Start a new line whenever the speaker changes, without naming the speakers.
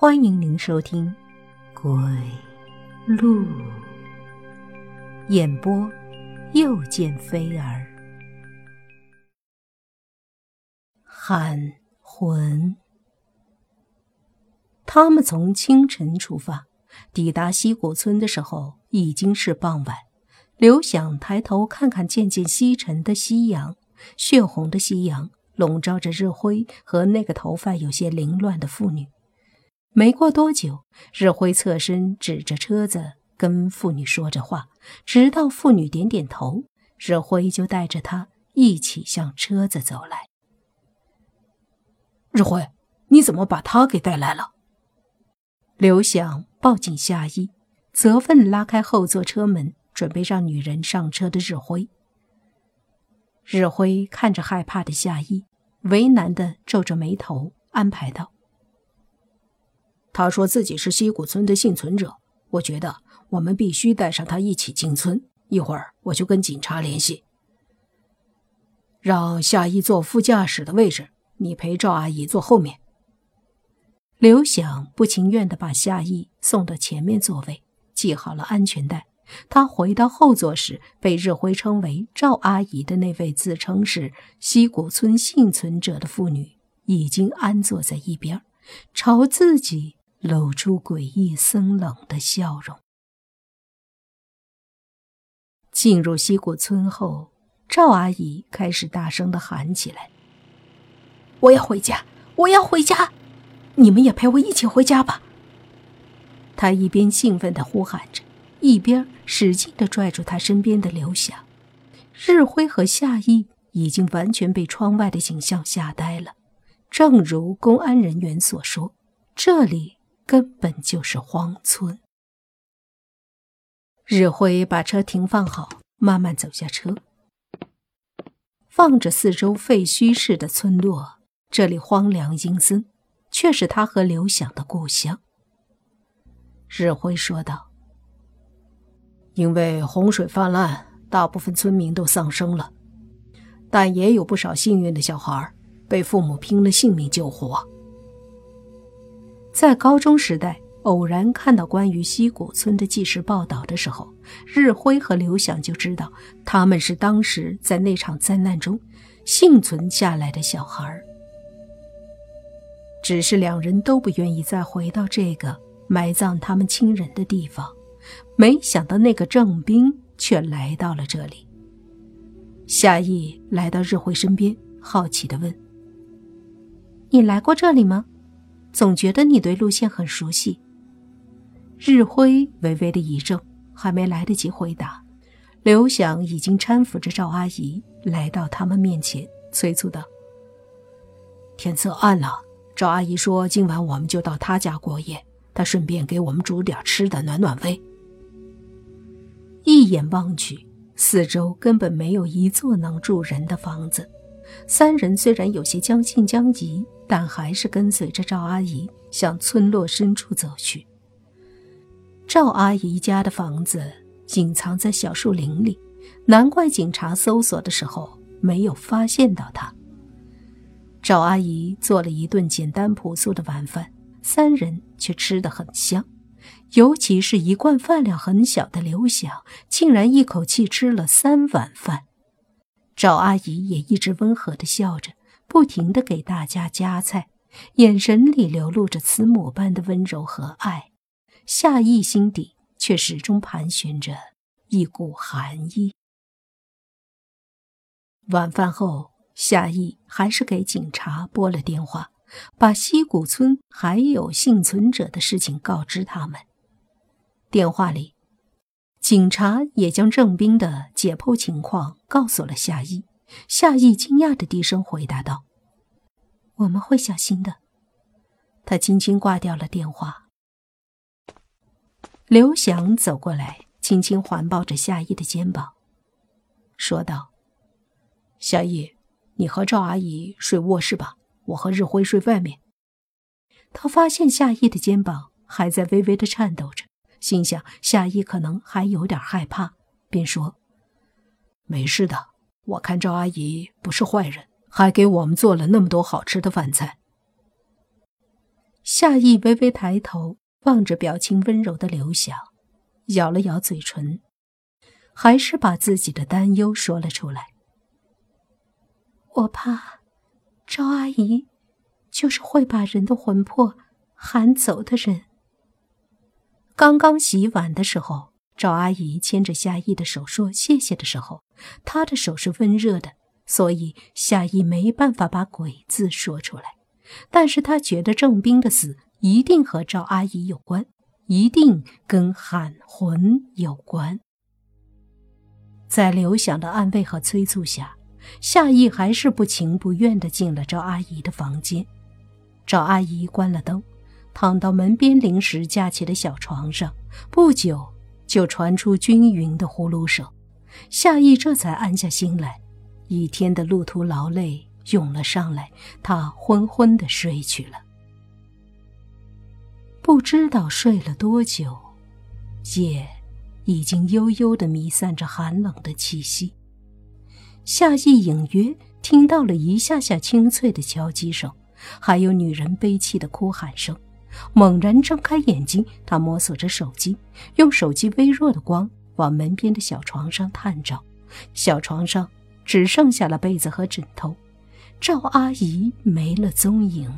欢迎您收听《鬼路》演播，又见飞儿喊魂。他们从清晨出发，抵达西谷村的时候已经是傍晚。刘想抬头看看渐渐西沉的夕阳，血红的夕阳笼罩着日辉和那个头发有些凌乱的妇女。没过多久，日辉侧身指着车子跟妇女说着话，直到妇女点点头，日辉就带着她一起向车子走来。
日辉，你怎么把他给带来了？
刘想抱紧夏衣，责问拉开后座车门，准备让女人上车的日辉。日辉看着害怕的夏衣，为难的皱着眉头，安排道。
他说自己是西谷村的幸存者，我觉得我们必须带上他一起进村。一会儿我就跟警察联系，让夏一坐副驾驶的位置，你陪赵阿姨坐后面。
刘想不情愿地把夏意送到前面座位，系好了安全带。他回到后座时，被日辉称为赵阿姨的那位自称是西谷村幸存者的妇女已经安坐在一边，朝自己。露出诡异森冷的笑容。进入西谷村后，赵阿姨开始大声的喊起来：“
我要回家，我要回家！你们也陪我一起回家吧！”
她一边兴奋的呼喊着，一边使劲的拽住她身边的刘霞。日辉和夏意已经完全被窗外的景象吓呆了。正如公安人员所说，这里。根本就是荒村。日辉把车停放好，慢慢走下车，望着四周废墟式的村落，这里荒凉阴森，却是他和刘想的故乡。日辉说道：“
因为洪水泛滥，大部分村民都丧生了，但也有不少幸运的小孩被父母拼了性命救活。”
在高中时代，偶然看到关于西谷村的纪实报道的时候，日辉和刘想就知道他们是当时在那场灾难中幸存下来的小孩只是两人都不愿意再回到这个埋葬他们亲人的地方，没想到那个郑兵却来到了这里。夏意来到日辉身边，好奇地问：“你来过这里吗？”总觉得你对路线很熟悉。日辉微微的一怔，还没来得及回答，刘想已经搀扶着赵阿姨来到他们面前，催促道：“
天色暗了，赵阿姨说今晚我们就到她家过夜，她顺便给我们煮点吃的暖暖胃。”
一眼望去，四周根本没有一座能住人的房子。三人虽然有些将信将疑，但还是跟随着赵阿姨向村落深处走去。赵阿姨家的房子隐藏在小树林里，难怪警察搜索的时候没有发现到她。赵阿姨做了一顿简单朴素的晚饭，三人却吃得很香，尤其是一贯饭量很小的刘想，竟然一口气吃了三碗饭。赵阿姨也一直温和的笑着，不停的给大家夹菜，眼神里流露着慈母般的温柔和爱。夏意心底却始终盘旋着一股寒意。晚饭后，夏意还是给警察拨了电话，把西谷村还有幸存者的事情告知他们。电话里。警察也将郑兵的解剖情况告诉了夏意。夏意惊讶的低声回答道：“我们会小心的。”他轻轻挂掉了电话。刘翔走过来，轻轻环抱着夏意的肩膀，说道：“
夏意，你和赵阿姨睡卧室吧，我和日辉睡外面。”
他发现夏意的肩膀还在微微的颤抖着。心想夏意可能还有点害怕，便说：“
没事的，我看赵阿姨不是坏人，还给我们做了那么多好吃的饭菜。”
夏意微微抬头望着表情温柔的刘晓，咬了咬嘴唇，还是把自己的担忧说了出来。我怕赵阿姨就是会把人的魂魄喊走的人。刚刚洗碗的时候，赵阿姨牵着夏意的手说谢谢的时候，她的手是温热的，所以夏意没办法把“鬼”字说出来。但是他觉得郑斌的死一定和赵阿姨有关，一定跟喊魂有关。在刘想的安慰和催促下，夏意还是不情不愿地进了赵阿姨的房间。赵阿姨关了灯，躺到门边临时架起的小床上，不久就传出均匀的呼噜声。夏意这才安下心来，一天的路途劳累。涌了上来，他昏昏的睡去了。不知道睡了多久，夜已经悠悠的弥散着寒冷的气息。夏意隐约听到了一下下清脆的敲击声，还有女人悲泣的哭喊声。猛然睁开眼睛，他摸索着手机，用手机微弱的光往门边的小床上探照。小床上只剩下了被子和枕头。赵阿姨没了踪影。